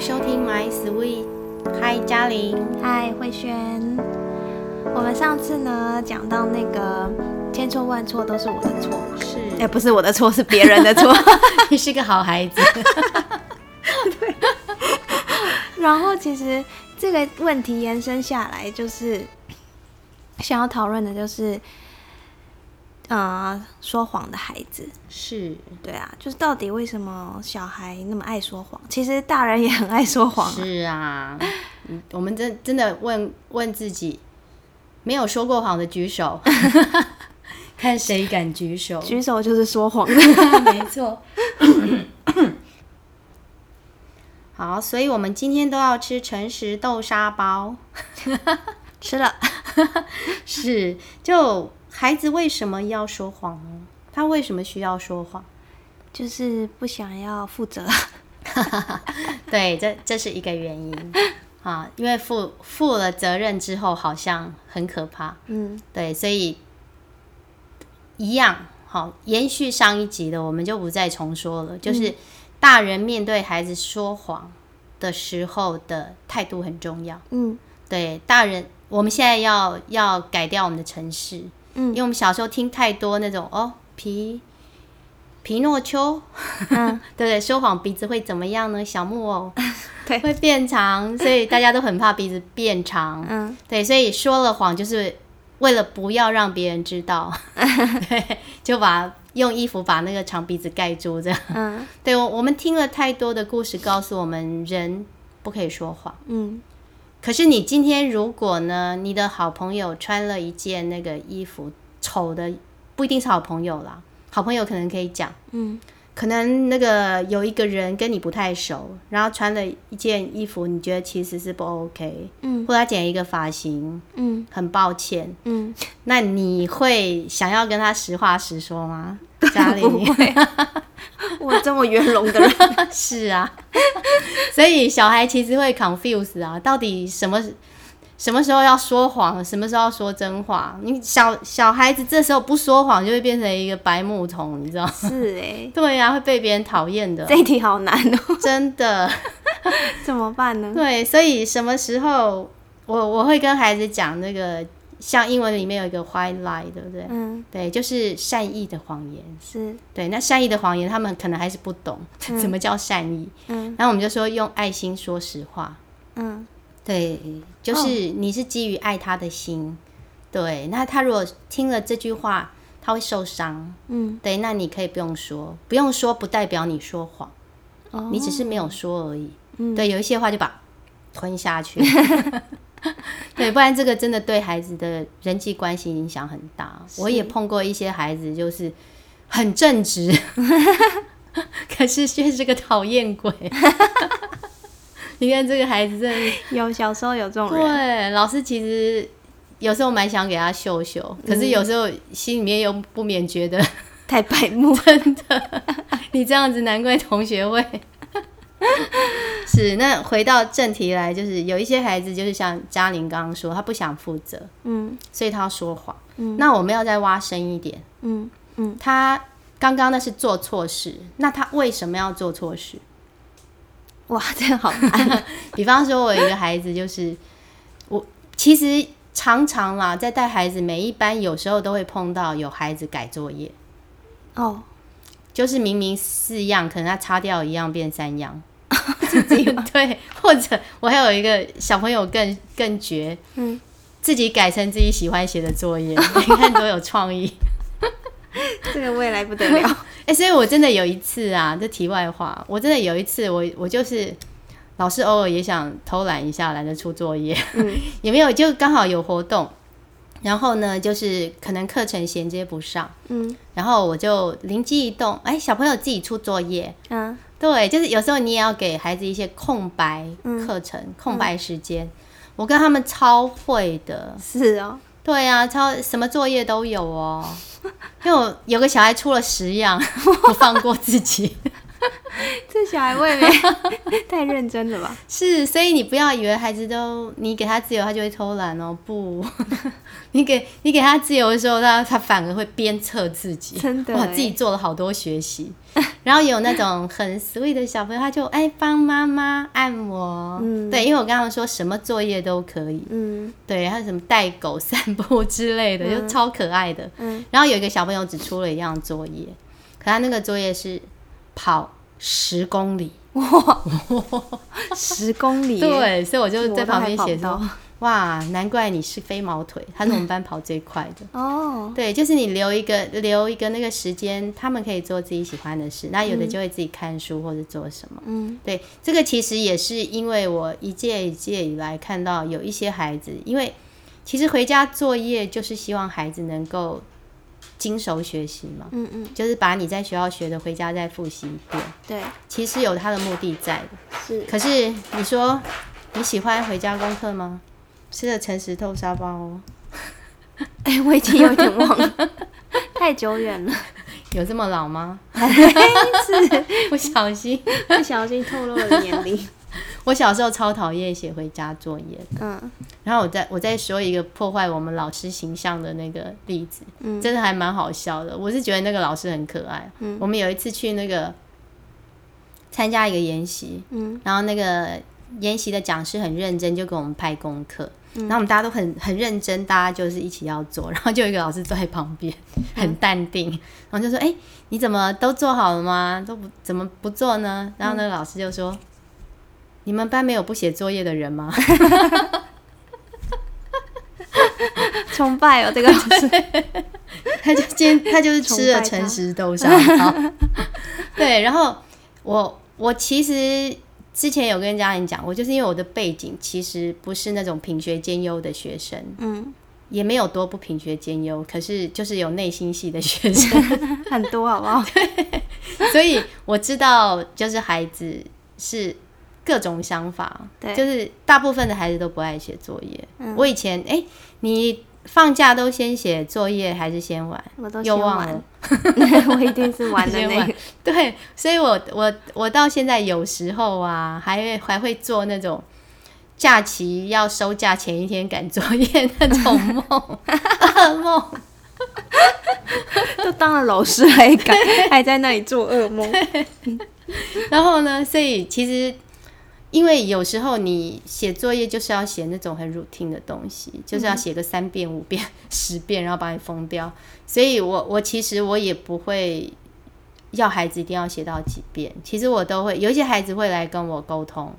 迎收听 My Sweet，嗨，嘉玲，嗨，慧萱。我们上次呢讲到那个千错万错都是我的错，是。哎、不是我的错，是别人的错。你是个好孩子，对。然后其实这个问题延伸下来，就是想要讨论的就是，呃，说谎的孩子。是对啊，就是到底为什么小孩那么爱说谎？其实大人也很爱说谎、啊。是啊，嗯我们真真的问问自己，没有说过谎的举手，看谁敢举手。举手就是说谎的。没错。好，所以我们今天都要吃诚实豆沙包。吃了，是，就孩子为什么要说谎呢？他为什么需要说谎？就是不想要负责。对，这这是一个原因啊，因为负负了责任之后，好像很可怕。嗯对，所以一样好，延续上一集的，我们就不再重说了。就是大人面对孩子说谎的时候的态度很重要。嗯对，大人，我们现在要要改掉我们的城市，因嗯为我们小时候听太多那种哦皮皮诺丘，嗯，对不对？说谎鼻子会怎么样呢？小木偶 对，会变长，所以大家都很怕鼻子变长。嗯对，所以说了谎就是为了不要让别人知道，对，就把用衣服把那个长鼻子盖住，这样。嗯对，我我们听了太多的故事，告诉我们人不可以说谎。嗯可是你今天如果呢，你的好朋友穿了一件那个衣服，丑的不一定是好朋友啦，好朋友可能可以讲。嗯。可能那个有一个人跟你不太熟，然后穿了一件衣服，你觉得其实是不 OK，嗯。或者他剪了一个发型，嗯。很抱歉，嗯，那你会想要跟他实话实说吗？嘉玲，不会，我这么圆融的人，是啊，所以小孩其实会 confuse 啊，到底什么什么时候要说谎，什么时候要说真话？你小小孩子这时候不说谎，就会变成一个白木桶，你知道吗？是哎，对呀、会被别人讨厌的这，一题好难哦，真的。怎么办呢？对，所以什么时候我我会跟孩子讲那个，像英文里面有一个 white lie，对不对？嗯，对，就是善意的谎言。是，对，那善意的谎言，他们可能还是不懂、什么叫善意。嗯然后我们就说用爱心说实话。嗯对，就是你是基于爱他的心。对，那他如果听了这句话，他会受伤。嗯，对，那你可以不用说，不用说不代表你说谎，哦你只是没有说而已。嗯对，有一些话就把吞下去。对，不然这个真的对孩子的人际关系影响很大。我也碰过一些孩子，就是很正直，可是却是个讨厌鬼。你看这个孩子真的，有小时候有这种人，对老师其实有时候蛮想给他秀秀，可是有时候心里面又不免觉得，太白目，你这样子难怪同学会。是，那回到正题来，就是有一些孩子，就是像嘉玲刚刚说，他不想负责，嗯所以他要说谎。嗯那我们要再挖深一点，嗯嗯，他刚刚那是做错事，那他为什么要做错事？哇，这个好难，比方说，我有一个孩子，就是我其实常常啦，在带孩子，每一班有时候都会碰到有孩子改作业，哦，就是明明四样，可能他擦掉一样变三样。自己对，或者我还有一个小朋友更更绝，嗯，自己改成自己喜欢写的作业，你看多有创意。这个未来不得了，哎、所以我真的有一次啊，这题外话，我真的有一次我，我就是老师偶尔也想偷懒一下，懒得出作业，嗯 有没有？就刚好有活动，然后呢，就是可能课程衔接不上，嗯然后我就灵机一动，哎、小朋友自己出作业，嗯对，就是有时候你也要给孩子一些空白嗯课程、空白时间。我跟他们超会的，是哦，对啊，超什么作业都有哦。因为我有个小孩出了十样，不放过自己，这小孩未免太认真了吧？是，所以你不要以为孩子都你给他自由，他就会偷懒哦。不，你给你给他自由的时候，他他反而会鞭策自己，真的哇，自己做了好多学习。然后有那种很 sweet 的小朋友，他就哎帮妈妈按摩，嗯对，因为我刚刚说什么作业都可以，嗯对，还有什么带狗散步之类的，就超可爱的。嗯，然后有一个小朋友只出了一样作业，可他那个作业是跑十公里，哇十公里耶，对，所以我就在旁边写跑不到说，哇，难怪你是飞毛腿，他是我们班跑最快的。哦，对，就是你留一个留一个那个时间，他们可以做自己喜欢的事，那有的就会自己看书或者做什么。嗯对，这个其实也是因为我一届一届以来看到有一些孩子，因为其实回家作业就是希望孩子能够精熟学习嘛，嗯嗯，就是把你在学校学的回家再复习一遍，对，其实有他的目的在的。是可是你说你喜欢回家功课吗？吃了诚实豆沙包哦，哎、我已经有点忘了，太久远了，有这么老吗？是不小心，不小心透露了年龄。我小时候超讨厌写回家作业的。嗯然后我再我再说一个破坏我们老师形象的那个例子，嗯真的还蛮好笑的。我是觉得那个老师很可爱。嗯我们有一次去那个参加一个研习，嗯然后那个研习的讲师很认真，就给我们派功课。嗯然后我们大家都很很认真，大家就是一起要做。然后就有一个老师坐在旁边，嗯很淡定，然后就说：“哎、你怎么都做好了吗？都不怎么不做呢？”然后那个老师就说：“你们班没有不写作业的人吗？” 崇拜哦，这个老师。他就今天他就是吃了诚实豆沙包，对，然后我我其实之前有跟家人讲，我就是因为我的背景其实不是那种品学兼优的学生，嗯，也没有多不品学兼优，可是就是有内心戏的学生，很多好不好？所以我知道就是孩子是各种想法，对就是大部分的孩子都不爱写作业。嗯我以前哎、你放假都先写作业还是先玩？我都又忘了。我一定是玩的那个。对，所以我我我到现在有时候啊，还会还会做那种假期要收假前一天赶作业那种梦，噩梦。都当了老师还敢还在那里做噩梦。然后呢，所以其实因为有时候你写作业就是要写那种很 routine 的东西，就是要写个三遍、五遍、十遍，然后把你封掉。所以我我其实我也不会要孩子一定要写到几遍，其实我都会有一些孩子会来跟我沟通。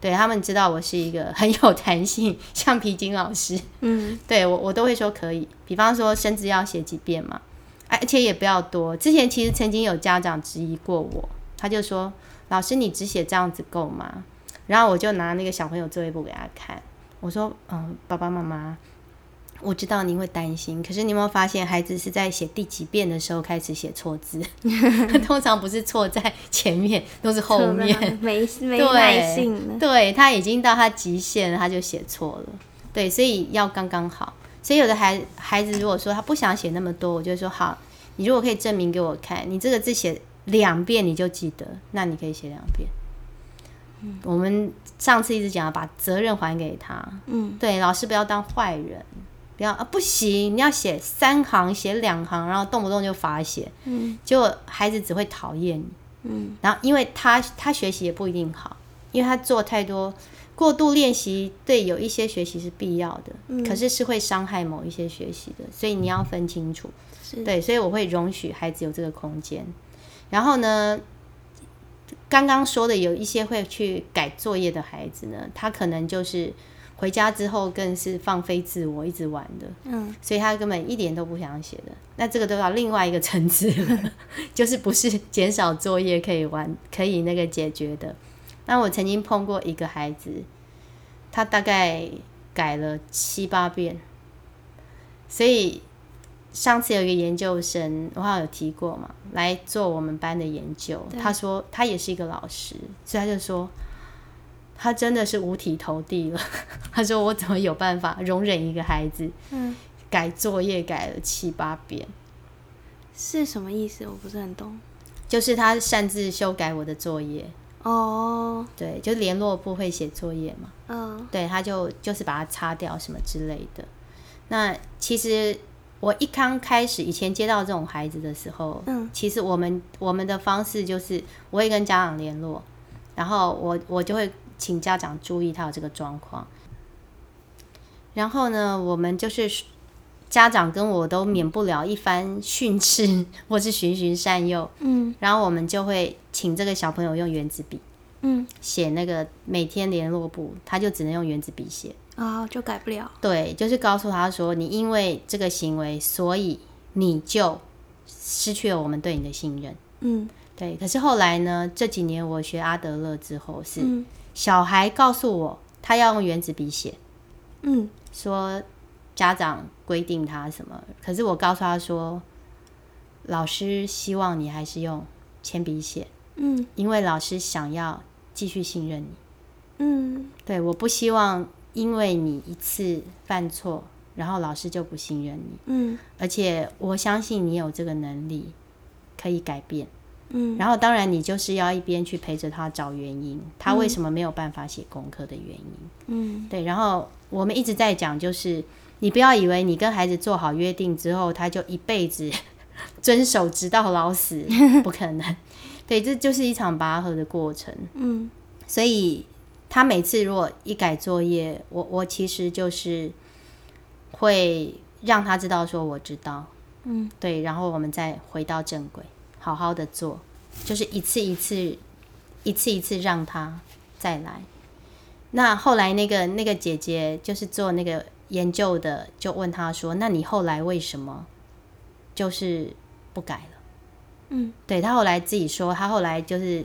对他们知道我是一个很有弹性，橡皮筋老师，嗯 对我我都会说可以。比方说生字要写几遍嘛，而且也不要多。之前其实曾经有家长质疑过我，他就说：“老师，你只写这样子够吗？”然后我就拿那个小朋友作业簿给他看，我说：“嗯，爸爸妈妈，我知道您会担心，可是你有没有发现，孩子是在写第几遍的时候开始写错字？通常不是错在前面，都是后面。没没对耐性了。对他已经到他极限了，他就写错了。对，所以要刚刚好。所以有的孩孩子如果说他不想写那么多，我就说好，你如果可以证明给我看，你这个字写两遍你就记得，那你可以写两遍。我们上次一直讲把责任还给他，嗯，对，老师不要当坏人，不要啊不行，你要写三行，写两行，然后动不动就罚写，嗯，结果孩子只会讨厌你，嗯，然后因为他他学习也不一定好，因为他做太多过度练习，对有一些学习是必要的，嗯。可是是会伤害某一些学习的，所以你要分清楚。对，所以我会容许孩子有这个空间。然后呢，刚刚说的有一些会去改作业的孩子呢，他可能就是回家之后更是放飞自我，一直玩的，嗯所以他根本一点都不想写的。那这个都到另外一个层次了，就是不是减少作业可以玩可以那个解决的。那我曾经碰过一个孩子，他大概改了七八遍，所以上次有一个研究生，我好像有提过嘛，来做我们班的研究。他说他也是一个老师，所以他就说他真的是五体投地了。他说我怎么有办法容忍一个孩子嗯，改作业改了七八遍？是什么意思？我不是很懂。就是他擅自修改我的作业，哦，对，就联络部会写作业嘛，嗯对，他就就是把它擦掉什么之类的。那其实我一刚开始以前接到这种孩子的时候，嗯其实我们我们的方式就是我会跟家长联络，然后我我就会请家长注意他有这个状况。然后呢，我们就是家长跟我都免不了一番训斥 或是循循善诱，嗯然后我们就会请这个小朋友用原子笔嗯，写那个每天联络簿，他就只能用原子笔写。哦，就改不了。对，就是告诉他说，你因为这个行为，所以你就失去了我们对你的信任。嗯对，可是后来呢？这几年我学阿德勒之后，是嗯小孩告诉我他要用原子笔写，嗯说家长规定他什么，可是我告诉他说，老师希望你还是用铅笔写，嗯因为老师想要继续信任你。嗯对，我不希望因为你一次犯错，然后老师就不信任你，嗯而且我相信你有这个能力可以改变。嗯然后当然你就是要一边去陪着他找原因，他为什么没有办法写功课的原因。嗯对，然后我们一直在讲，就是你不要以为你跟孩子做好约定之后，他就一辈子 遵守直到老死，不可能。对，这就是一场拔河的过程。嗯所以他每次如果一改作业，我我其实就是会让他知道说我知道，嗯，对，然后我们再回到正轨，好好的做，就是一次一次一次一次让他再来。那后来那个那个姐姐就是做那个研究的，就问他说：“那你后来为什么就是不改了？”嗯，对他后来自己说，他后来就是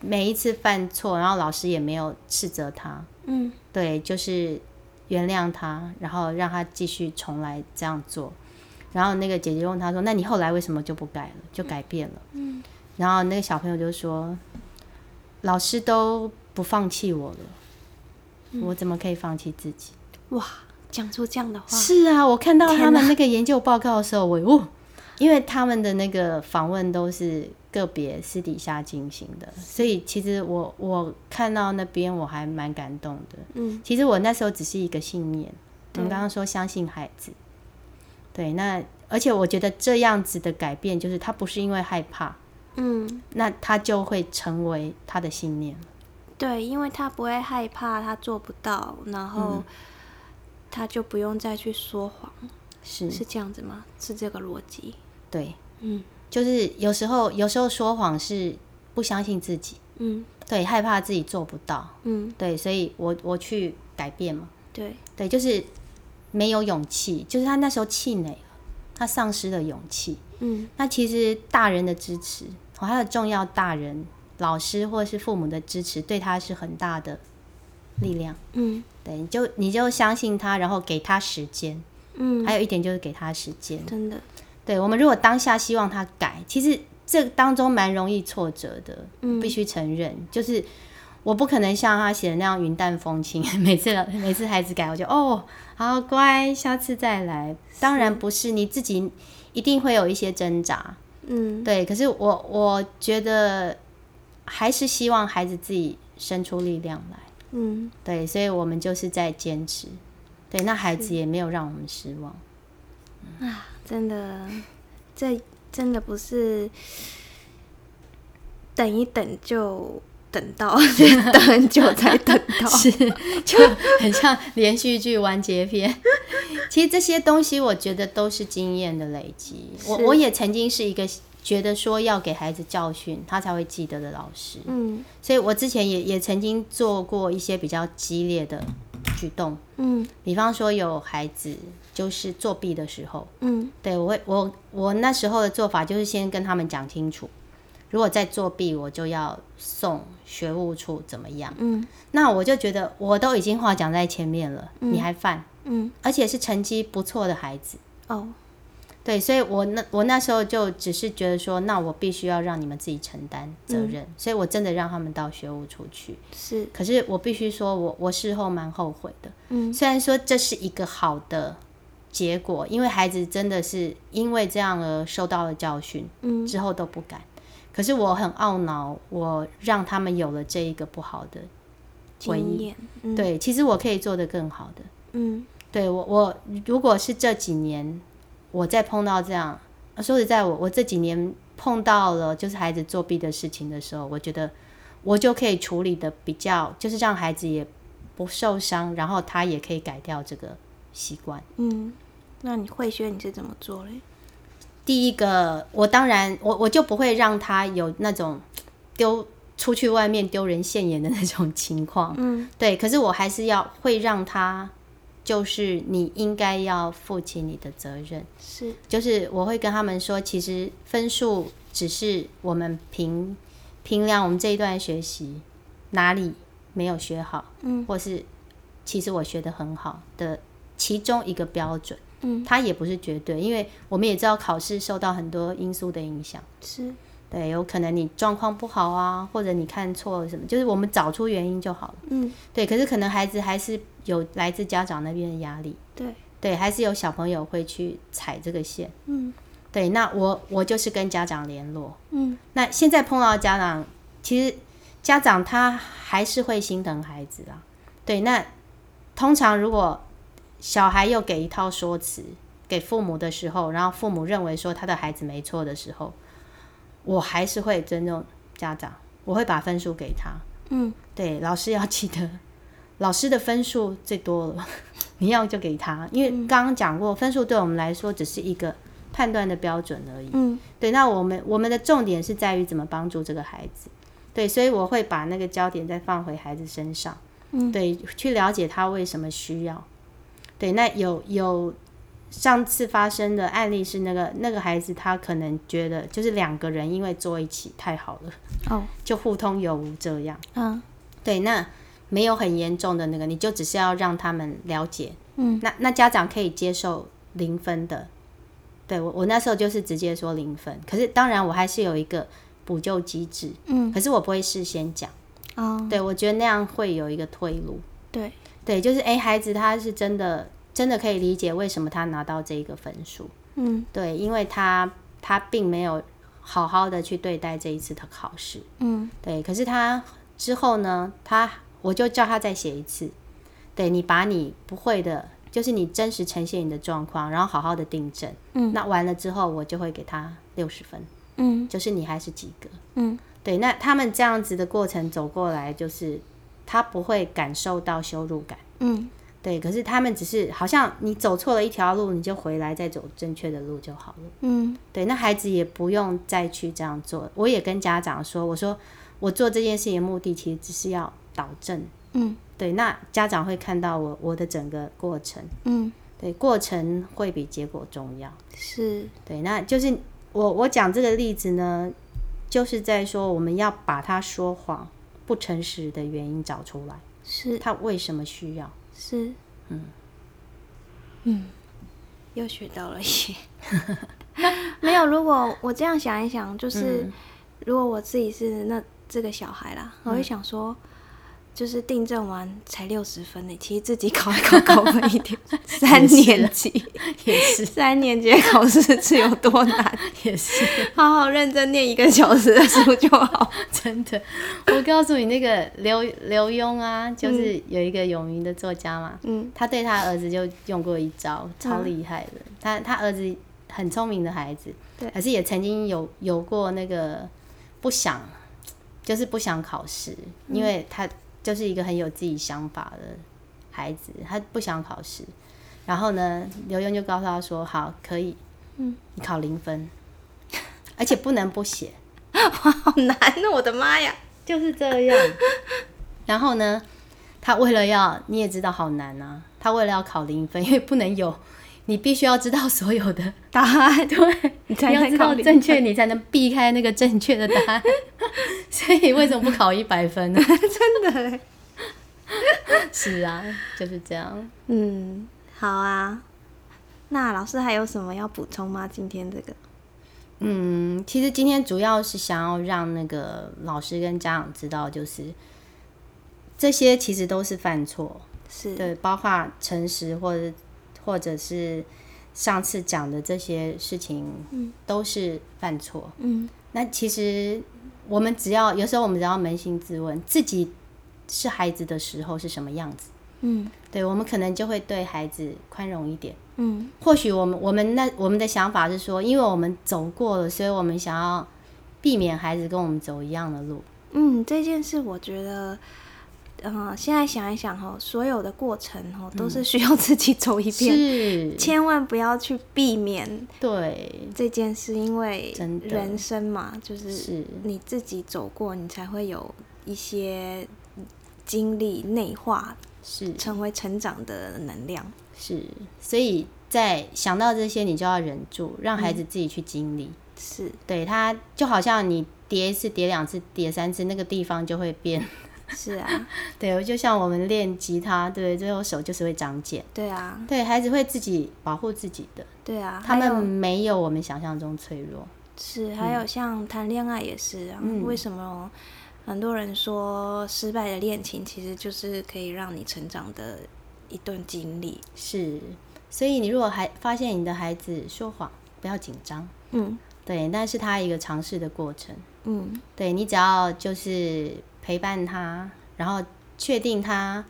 每一次犯错，然后老师也没有斥责他，嗯。对，就是原谅他，然后让他继续重来这样做。然后那个姐姐问他说：“那你后来为什么就不改了，就改变了？”嗯。然后那个小朋友就说：“老师都不放弃我了，我怎么可以放弃自己？”哇，讲出这样的话，是啊，我看到他们那个研究报告的时候，我哦，因为他们的那个访问都是个别私底下进行的，所以其实我我看到那边我还蛮感动的。嗯其实我那时候只是一个信念，我们刚刚说相信孩子，对，那而且我觉得这样子的改变，就是他不是因为害怕，嗯，那他就会成为他的信念。对，因为他不会害怕他做不到，然后他就不用再去说谎，是，是这样子吗？是这个逻辑？对，嗯就是有时候有时候说谎是不相信自己，嗯。对，害怕自己做不到，嗯，对，所以我我去改变嘛，对，对，就是没有勇气，就是他那时候气馁了，他丧失了勇气。嗯。那其实大人的支持，哦，还有重要大人、老师或是父母的支持，对他是很大的力量。嗯。对，你就你就相信他，然后给他时间。嗯，还有一点就是给他时间。真的，对我们如果当下希望他改，其实这当中蛮容易挫折的，嗯必须承认。就是我不可能像他写的那样云淡风轻，每次每次孩子改，我就哦好乖，下次再来。当然不是，你自己一定会有一些挣扎，嗯对。可是我我觉得还是希望孩子自己生出力量来，嗯，对，所以我们就是在坚持。对，那孩子也没有让我们失望。啊，真的，这真的不是等一等就等到，等很久才等到。是，就很像连续剧完结篇。其实这些东西，我觉得都是经验的累积。我我也曾经是一个觉得说要给孩子教训，他才会记得的老师。嗯所以我之前也也曾经做过一些比较激烈的举动，嗯比方说有孩子就是作弊的时候，嗯。对我会我我那时候的做法就是先跟他们讲清楚，如果再作弊，我就要送学务处怎么样。嗯。那我就觉得我都已经话讲在前面了，你还犯，嗯，而且是成绩不错的孩子，哦，对，所以我那我那时候就只是觉得说，那我必须要让你们自己承担责任，所以我真的让他们到学务处去。是，可是我必须说我我事后蛮后悔的，嗯。虽然说这是一个好的结果，因为孩子真的是因为这样而受到了教训，嗯之后都不敢。可是我很懊恼，我让他们有了这一个不好的回忆。嗯对，其实我可以做得更好的。嗯对我，我如果是这几年我再碰到这样，呃说实在我，我这几年碰到了就是孩子作弊的事情的时候，我觉得我就可以处理的比较，就是让孩子也不受伤，然后他也可以改掉这个习惯。嗯，那你会学你是怎么做嘞？第一个，我当然我我就不会让他有那种丢出去外面丢人现眼的那种情况。嗯对，可是我还是要会让他，就是你应该要负起你的责任。是，就是我会跟他们说，其实分数只是我们评评量我们这一段学习哪里没有学好，嗯或是其实我学的很好的其中一个标准。嗯它也不是绝对，因为我们也知道考试受到很多因素的影响。是，对，有可能你状况不好啊，或者你看错了什么，就是我们找出原因就好了。嗯对，可是可能孩子还是有来自家长那边的压力，对，对，还是有小朋友会去踩这个线。嗯对，那我我就是跟家长联络。嗯那现在碰到家长，其实家长他还是会心疼孩子啊。对，那通常如果小孩又给一套说辞给父母的时候，然后父母认为说他的孩子没错的时候，我还是会尊重家长，我会把分数给他。嗯对，老师要记得，老师的分数最多了，你要就给他，因为刚刚讲过，分数对我们来说只是一个判断的标准而已。嗯对，那我们我们的重点是在于怎么帮助这个孩子。对，所以我会把那个焦点再放回孩子身上。嗯，对，去了解他为什么需要。对，那有有上次发生的案例是那个那个孩子，他可能觉得就是两个人因为坐一起太好了，哦就互通有无这样。嗯对，那没有很严重的那个，你就只是要让他们了解。嗯，那那家长可以接受零分的。对我我那时候就是直接说零分，可是当然我还是有一个补救机制，嗯可是我不会事先讲。哦对我觉得那样会有一个退路。对，对，就是诶，孩子他是真的真的可以理解为什么他拿到这一个分数。嗯对，因为他他并没有好好的去对待这一次的考试。嗯对，可是他之后呢，他我就叫他再写一次。对你把你不会的，就是你真实呈现你的状况，然后好好的订正。嗯，那完了之后，我就会给他六十分，嗯就是你还是及格。嗯对，那他们这样子的过程走过来，就是他不会感受到羞辱感。嗯对，可是他们只是好像你走错了一条路，你就回来再走正确的路就好了。嗯对，那孩子也不用再去这样做。我也跟家长说，我说我做这件事情的目的其实只是要导正。嗯对，那家长会看到我我的整个过程，嗯，对，过程会比结果重要。是，对，那就是我我讲这个例子呢，就是在说我们要把他说谎、不诚实的原因找出来，是。他为什么需要。是，嗯。嗯，又学到了一些。没有，如果我这样想一想，就是、嗯。如果我自己是那这个小孩啦，我会想说，就是订正完才六十分呢，其实自己考一考高分一点。三年级，也是三年级考试是有多难？也是好好认真念一个小时的书就好。真的。我告诉你，那个刘刘墉啊，就是有一个有名的作家嘛，嗯他对他儿子就用过一招，超厉害的。他他儿子很聪明的孩子，对可是也曾经有有过那个不想，就是不想考试，因为他就是一个很有自己想法的孩子，他不想考试。然后呢，刘墉就告诉他说：“好，可以，嗯，你考零分，而且不能不写。”好难哦，我的妈呀！就是这样。然后呢，他为了要你也知道好难啊，他为了要考零分，因为不能有，你必须要知道所有的答案对，你才你要知道正确，你才能避开那个正确的答案。所以为什么不考一百分呢？真的嘞。是啊，就是这样。嗯，好啊。那老师还有什么要补充吗？今天这个，嗯，其实今天主要是想要让那个老师跟家长知道，就是这些其实都是犯错，是对，包括诚实或者或者是上次讲的这些事情，嗯都是犯错。嗯那其实我们只要有时候我们只要扪心自问，自己是孩子的时候是什么样子？嗯对我们可能就会对孩子宽容一点。嗯或许我们我们那我们的想法是说，因为我们走过了，所以我们想要避免孩子跟我们走一样的路。嗯，这件事我觉得，呃，现在想一想哈，所有的过程哈都是需要自己走一遍，是，千万不要去避免对，这件事，因为人生嘛，就是是你自己走过，你才会有一些经历内化，是成为成长的能量。是，所以在想到这些，你就要忍住，让孩子自己去经历。是对他，就好像你叠一次、叠两次、叠三次，那个地方就会变。是啊，对，就像我们练吉他，对，最后手就是会长茧。对啊，对孩子会自己保护自己的，对啊，他们没有我们想象中脆弱。是，还有像谈恋爱也是啊。嗯为什么很多人说失败的恋情其实就是可以让你成长的一段经历？是，所以你如果还发现你的孩子说谎，不要紧张，嗯对，那是他一个尝试的过程。嗯对你只要就是陪伴他，然后确定他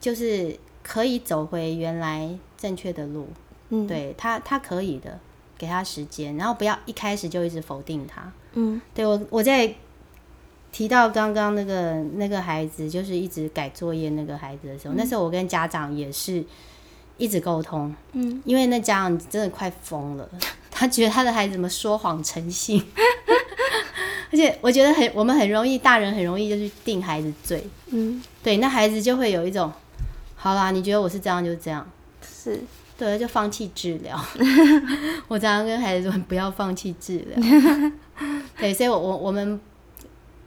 就是可以走回原来正确的路，嗯，，对他他可以的，给他时间，然后不要一开始就一直否定他。嗯。对我我在提到刚刚那个那个孩子，就是一直改作业那个孩子的时候，那时候我跟家长也是一直沟通，嗯。因为那家长真的快疯了，他觉得他的孩子怎么说谎成性，而且我觉得很我们很容易，大人很容易就去定孩子罪，嗯，对，那孩子就会有一种，好啦，你觉得我是这样就这样。是，对，就放弃治疗。我常常跟孩子说，不要放弃治疗。对，所以我，我我们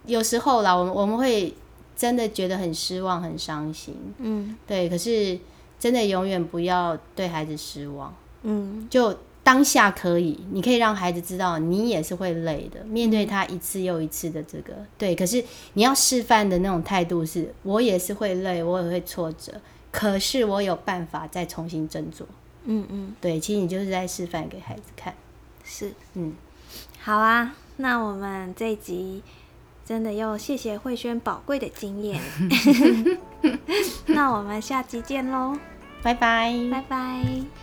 有时候啦，我们我们会真的觉得很失望、很伤心。嗯对，可是真的永远不要对孩子失望。嗯就当下可以，你可以让孩子知道，你也是会累的，面对他一次又一次的这个。对，可是你要示范的那种态度是，我也是会累，我也会挫折，可是我有办法再重新振作。嗯嗯，对，其实你就是在示范给孩子看。是。嗯，好啊，那我们这一集真的又谢谢慧轩宝贵的经验。那我们下集见喽，拜拜。拜拜。